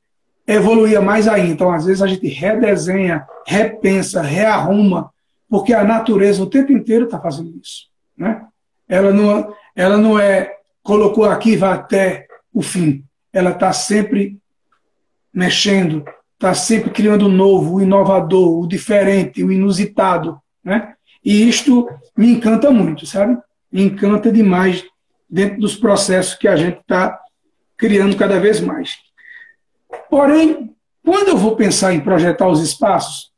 evoluía mais ainda. Então, às vezes, a gente redesenha, repensa, rearruma porque a natureza o tempo inteiro está fazendo isso. Né? Ela, não, ela não é colocou aqui vai até o fim. Ela está sempre mexendo, está sempre criando o novo, o inovador, o diferente, o inusitado. Né? E isto me encanta muito, sabe? Me encanta demais dentro dos processos que a gente está criando cada vez mais. Porém, quando eu vou pensar em projetar os espaços,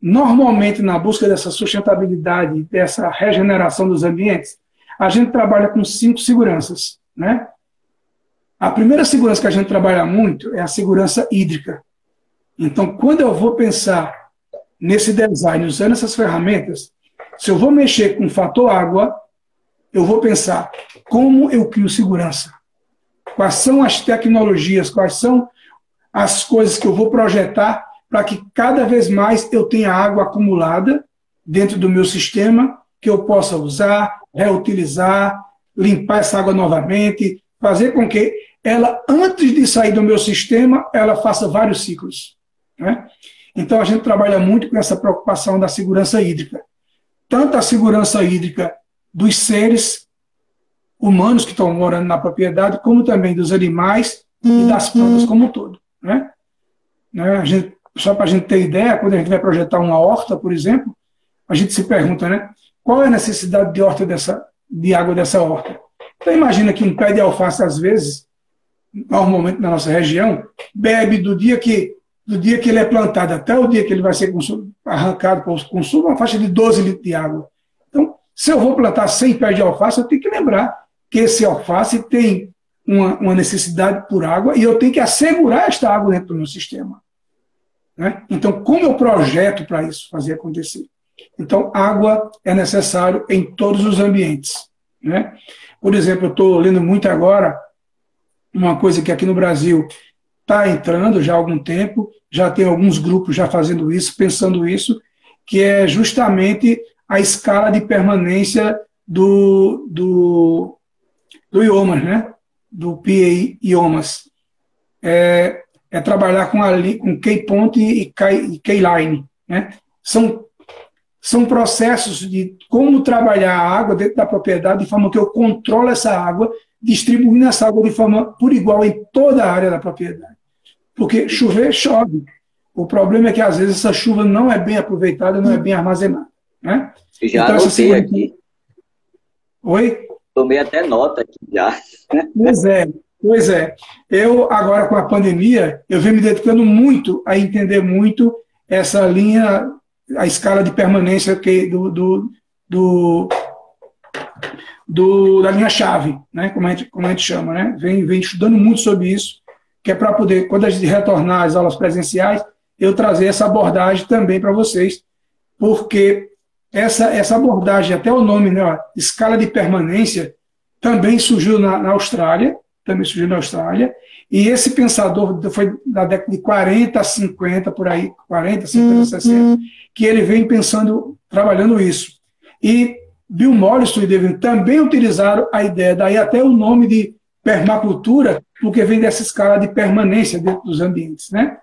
Normalmente, na busca dessa sustentabilidade, dessa regeneração dos ambientes, a gente trabalha com cinco seguranças. Né? A primeira segurança que a gente trabalha muito é a segurança hídrica. Então, quando eu vou pensar nesse design usando essas ferramentas, se eu vou mexer com o fator água, eu vou pensar como eu crio segurança. Quais são as tecnologias, quais são as coisas que eu vou projetar para que cada vez mais eu tenha água acumulada dentro do meu sistema que eu possa usar, reutilizar, limpar essa água novamente, fazer com que ela, antes de sair do meu sistema, ela faça vários ciclos. Né? Então a gente trabalha muito com essa preocupação da segurança hídrica. Tanto a segurança hídrica dos seres humanos que estão morando na propriedade, como também dos animais e das plantas como um todo. Né? né? A gente só para a gente ter ideia, quando a gente vai projetar uma horta, por exemplo, a gente se pergunta, né? Qual é a necessidade de horta dessa, de água dessa horta? Então imagina que um pé de alface, às vezes, normalmente na nossa região, bebe do dia que do dia que ele é plantado até o dia que ele vai ser arrancado para o consumo, uma faixa de 12 litros de água. Se eu vou plantar 100 pés de alface, eu tenho que lembrar que esse alface tem uma, uma necessidade por água e eu tenho que assegurar esta água dentro do meu sistema. Né? Então, como eu projeto para isso fazer acontecer? Então, água é necessário em todos os ambientes. Né? Por exemplo, eu estou lendo muito agora uma coisa que aqui no Brasil está entrando já há algum tempo, já tem alguns grupos já fazendo isso, pensando isso, que é justamente a escala de permanência do, do, do IOMAS, né? do PA IOMAS. É, é trabalhar com, com K-Point e K-Line. Né? São, são processos de como trabalhar a água dentro da propriedade de forma que eu controlo essa água, distribuindo essa água de forma por igual em toda a área da propriedade. Porque chover, chove. O problema é que às vezes essa chuva não é bem aproveitada, não é bem armazenada. Né? Já então, anotei aqui. Oi? Tomei até nota aqui já. Pois é, pois é. Eu, agora com a pandemia, eu venho me dedicando muito a entender muito essa linha, a escala de permanência que, do, do, do, do da linha-chave, né? como, a gente, como a gente chama. Né? Vem, vem estudando muito sobre isso, que é para poder, quando a gente retornar às aulas presenciais, eu trazer essa abordagem também para vocês, porque essa, essa abordagem, até o nome, né, escala de permanência, também surgiu na, na, Austrália, também surgiu na Austrália, e esse pensador foi da década de 40, 50, por aí, 40, 50, 60, que ele vem pensando, trabalhando isso. E Bill Mollison e David também utilizaram a ideia, daí até o nome de permacultura, porque vem dessa escala de permanência dentro dos ambientes, né?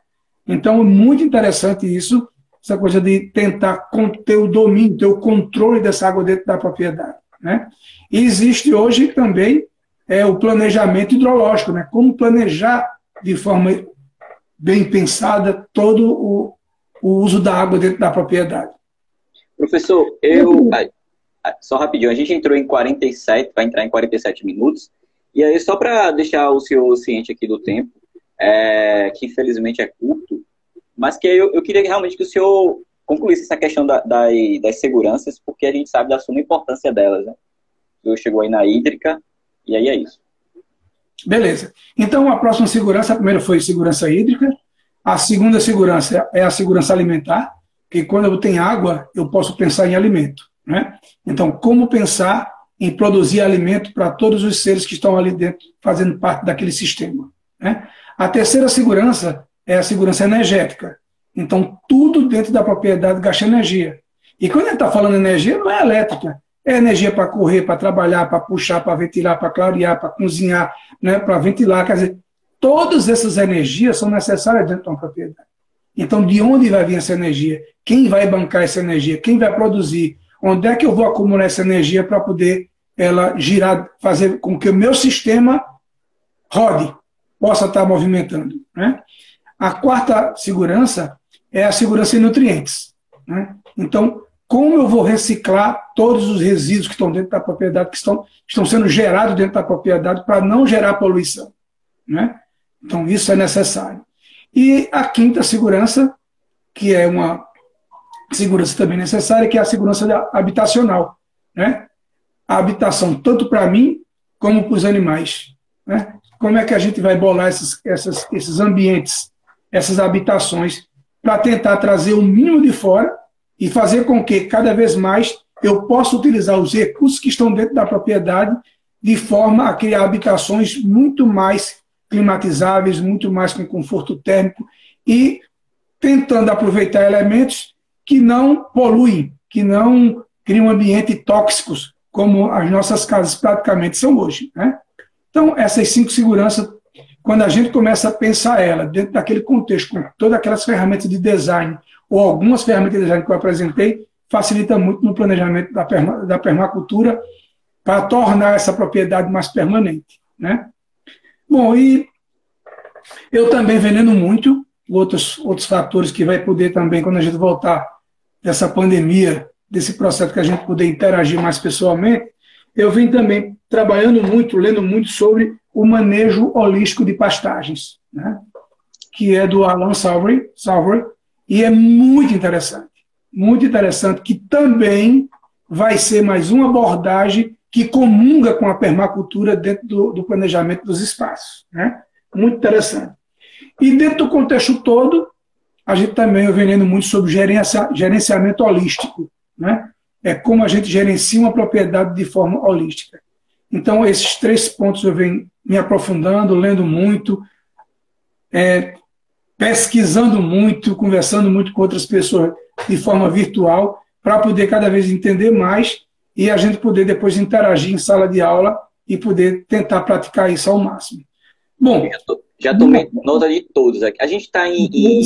Então, é muito interessante isso, essa coisa de tentar ter o domínio, ter o controle dessa água dentro da propriedade. Né? E existe hoje também é, o planejamento hidrológico, né? como planejar de forma bem pensada todo o, o uso da água dentro da propriedade. Professor, eu. Só rapidinho, a gente entrou em 47, vai entrar em 47 minutos. E aí, só para deixar o senhor ciente aqui do tempo, é, que infelizmente é curto, mas que eu, eu queria realmente que o senhor concluísse essa questão da, da, das seguranças, porque a gente sabe da suma importância delas. Né? O senhor chegou aí na hídrica, e aí é isso. Beleza. Então, a próxima segurança, a primeira foi segurança hídrica, a segunda segurança é a segurança alimentar, que quando eu tenho água, eu posso pensar em alimento. Né? Então, como pensar em produzir alimento para todos os seres que estão ali dentro, fazendo parte daquele sistema. Né? A terceira segurança é a segurança energética. Então, tudo dentro da propriedade gasta energia. E quando a gente está falando energia, não é elétrica. É energia para correr, para trabalhar, para puxar, para ventilar, para clarear, para cozinhar, né, para ventilar. Quer dizer, todas essas energias são necessárias dentro de uma propriedade. Então, de onde vai vir essa energia? Quem vai bancar essa energia? Quem vai produzir? Onde é que eu vou acumular essa energia para poder ela girar, fazer com que o meu sistema rode? possa estar movimentando. Né? A quarta segurança é a segurança em nutrientes. Né? Então, como eu vou reciclar todos os resíduos que estão dentro da propriedade, que estão, estão sendo gerados dentro da propriedade, para não gerar poluição? Né? Então, isso é necessário. E a quinta segurança, que é uma segurança também necessária, que é a segurança habitacional. Né? A habitação, tanto para mim como para os animais. Né? como é que a gente vai bolar esses, essas, esses ambientes, essas habitações, para tentar trazer o mínimo de fora e fazer com que cada vez mais eu possa utilizar os recursos que estão dentro da propriedade de forma a criar habitações muito mais climatizáveis, muito mais com conforto térmico e tentando aproveitar elementos que não poluem, que não criam ambientes tóxicos, como as nossas casas praticamente são hoje. Né? Então, essas cinco seguranças, quando a gente começa a pensar ela dentro daquele contexto, com todas aquelas ferramentas de design, ou algumas ferramentas de design que eu apresentei, facilita muito no planejamento da, perma, da permacultura para tornar essa propriedade mais permanente. Né? Bom, e eu também veneno muito, outros, outros fatores que vai poder também, quando a gente voltar dessa pandemia, desse processo que a gente poder interagir mais pessoalmente, eu vim também trabalhando muito, lendo muito sobre o manejo holístico de pastagens, né? que é do Alan Salvery, Salvery, e é muito interessante. Muito interessante, que também vai ser mais uma abordagem que comunga com a permacultura dentro do, do planejamento dos espaços. Né? Muito interessante. E dentro do contexto todo, a gente também vem lendo muito sobre gerenciamento holístico, né? é como a gente gerencia uma propriedade de forma holística. Então, esses três pontos eu venho me aprofundando, lendo muito, é, pesquisando muito, conversando muito com outras pessoas de forma virtual, para poder cada vez entender mais e a gente poder depois interagir em sala de aula e poder tentar praticar isso ao máximo. Bom, já tomei nota de todos aqui. A gente está em, em,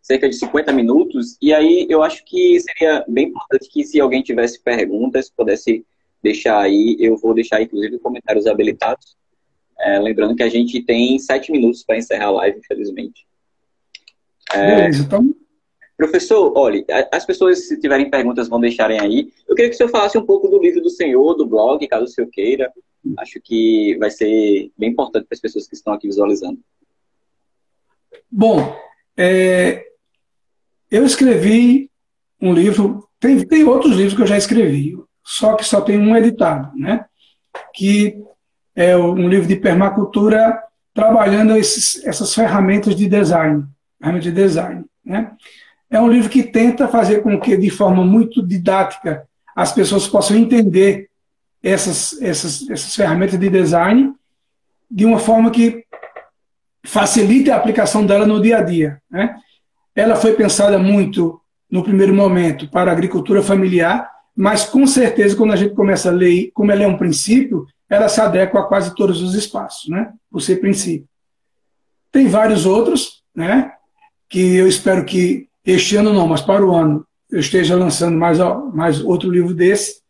cerca de 50 minutos, e aí eu acho que seria bem importante que se alguém tivesse perguntas, pudesse deixar aí, eu vou deixar inclusive comentários habilitados. É, lembrando que a gente tem sete minutos para encerrar a live, infelizmente. É, Beleza, então. Professor, olha, as pessoas, se tiverem perguntas, vão deixarem aí. Eu queria que o senhor falasse um pouco do livro do senhor, do blog, caso o senhor queira. Acho que vai ser bem importante para as pessoas que estão aqui visualizando. Bom, é, eu escrevi um livro, tem, tem outros livros que eu já escrevi, só que só tem um editado, né? Que é um livro de permacultura trabalhando esses, essas ferramentas de design, ferramentas de design, né? É um livro que tenta fazer com que, de forma muito didática, as pessoas possam entender essas, essas, essas ferramentas de design de uma forma que facilite a aplicação dela no dia a dia. Né? Ela foi pensada muito, no primeiro momento, para a agricultura familiar, mas com certeza, quando a gente começa a ler, como ela é um princípio, ela se adequa a quase todos os espaços, né? por ser princípio. Tem vários outros, né? que eu espero que este ano não, mas para o ano eu esteja lançando mais, mais outro livro desse,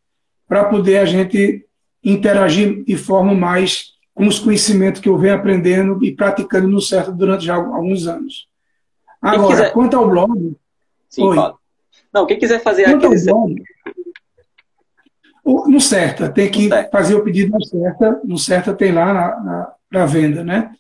para poder a gente interagir de forma mais com os conhecimentos que eu venho aprendendo e praticando no certo durante já alguns anos. Agora, quiser... quanto ao blog. Sim, Oi. fala. Não, quem quiser fazer quanto aquele. Blog, no Certa, tem que fazer o pedido no Certa. No Certa tem lá para venda, né?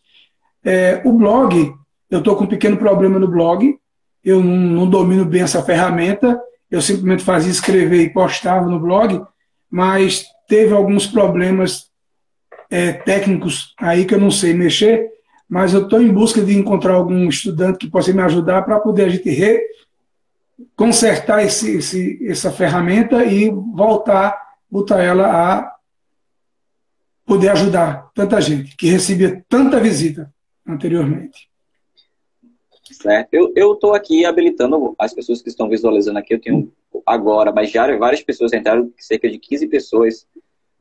É, o blog, eu estou com um pequeno problema no blog, eu não, não, domino bem essa ferramenta, eu simplesmente fazia escrever e postava no blog, mas teve alguns problemas é, técnicos aí que eu não sei mexer, mas eu estou em busca de encontrar algum estudante que possa me ajudar para poder a gente re consertar esse, esse, essa ferramenta e voltar, botar ela a poder ajudar tanta gente que recebia tanta visita anteriormente. Certo. Eu estou aqui habilitando as pessoas que estão visualizando aqui. Eu tenho agora, mas já várias pessoas entraram, cerca de 15 pessoas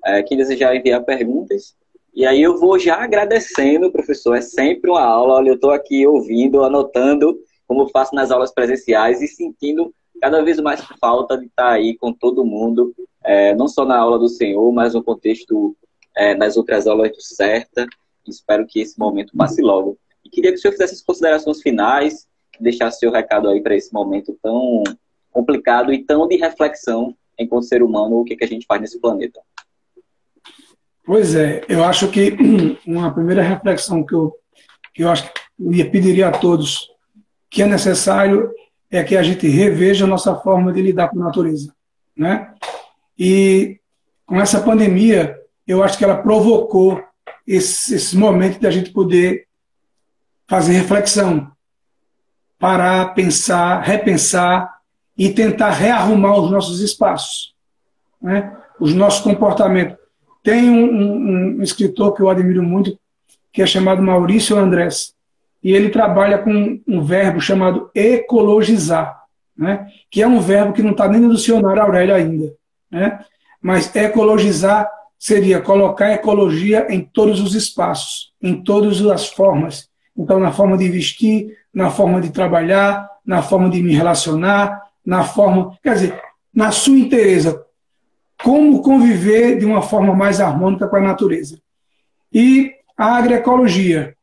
é, que desejaram enviar perguntas. E aí eu vou já agradecendo, professor. É sempre uma aula. Olha, eu estou aqui ouvindo, anotando, como faço nas aulas presenciais e sentindo cada vez mais falta de estar aí com todo mundo, é, não só na aula do Senhor, mas no contexto é, das outras aulas do CERTA. Espero que esse momento passe logo. E queria que o senhor fizesse as considerações finais, deixasse seu recado aí para esse momento tão complicado e tão de reflexão enquanto ser humano, o que, que a gente faz nesse planeta. Pois é, eu acho que uma primeira reflexão que eu, que eu acho que eu pediria a todos que é necessário é que a gente reveja a nossa forma de lidar com a natureza. Né? E com essa pandemia, eu acho que ela provocou esse, esse momento da gente poder fazer reflexão, parar, pensar, repensar e tentar rearrumar os nossos espaços, né? os nossos comportamentos. Tem um, um, um, escritor que eu admiro muito, que é chamado Maurício Andrés, e ele trabalha com um verbo chamado ecologizar, né? que é um verbo que não está nem no dicionário Aurélio ainda. Né? Mas ecologizar seria colocar ecologia em todos os espaços, em todas as formas. Então, na forma de vestir, na forma de trabalhar, na forma de me relacionar, na forma. Quer dizer, na sua inteireza, como conviver de uma forma mais harmônica com a natureza. E a agroecologia,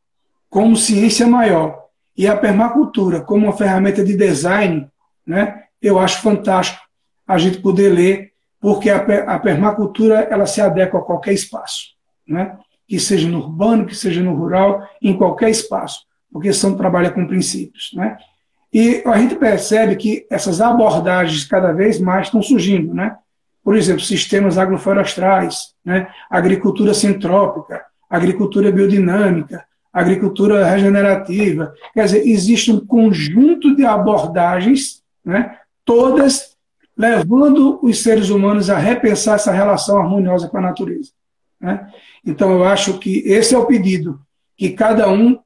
como ciência maior, e a permacultura, como uma ferramenta de design, né, eu acho fantástico a gente poder ler, porque a, permacultura ela se adequa a qualquer espaço, né, que seja no urbano, que seja no rural, em qualquer espaço, porque são trabalha com princípios. Né. E a gente percebe que essas abordagens cada vez mais estão surgindo, né? Por exemplo, sistemas agroflorestais, né? agricultura sintrópica, agricultura biodinâmica, agricultura regenerativa. Quer dizer, existe um conjunto de abordagens, né? todas levando os seres humanos a repensar essa relação harmoniosa com a natureza. Né? Então, eu acho que esse é o pedido, que cada um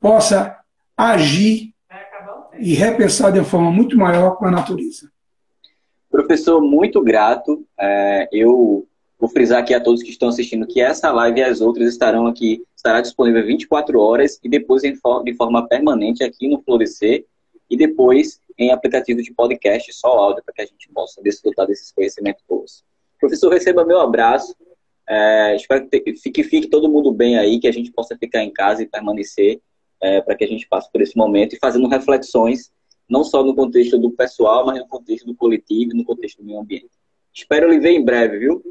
possa agir e repensar de uma forma muito maior com a natureza. Professor, muito grato. É, eu vou frisar aqui a todos que estão assistindo que essa live e as outras estarão aqui, estará disponível 24 horas e depois de forma permanente aqui no Florescer e depois em aplicativo de podcast, só áudio, para que a gente possa desfrutar desses conhecimentos todos. Professor, receba meu abraço. É, espero que fique, fique todo mundo bem aí, que a gente possa ficar em casa e permanecer é, para que a gente passe por esse momento e fazendo reflexões, não só no contexto do pessoal, mas no contexto do coletivo no contexto do meio ambiente. Espero lhe ver em breve, viu?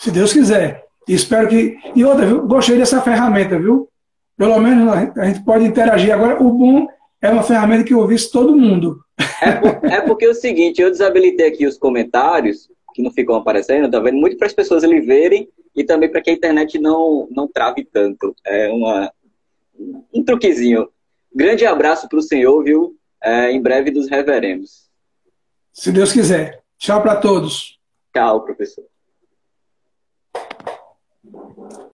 Se Deus quiser. Espero que. E outra, viu? Gostei dessa ferramenta, viu? Pelo menos a gente pode interagir. Agora, o bom é uma ferramenta que eu ouvisse todo mundo. É, por, é porque é o seguinte, eu desabilitei aqui os comentários, que não ficam aparecendo, tá vendo? Muito para as pessoas ele verem e também para que a internet não, não trave tanto. É uma, um truquezinho. Grande abraço para o senhor, viu? É, em breve nos reveremos. Se Deus quiser. Tchau para todos. Tchau, professor.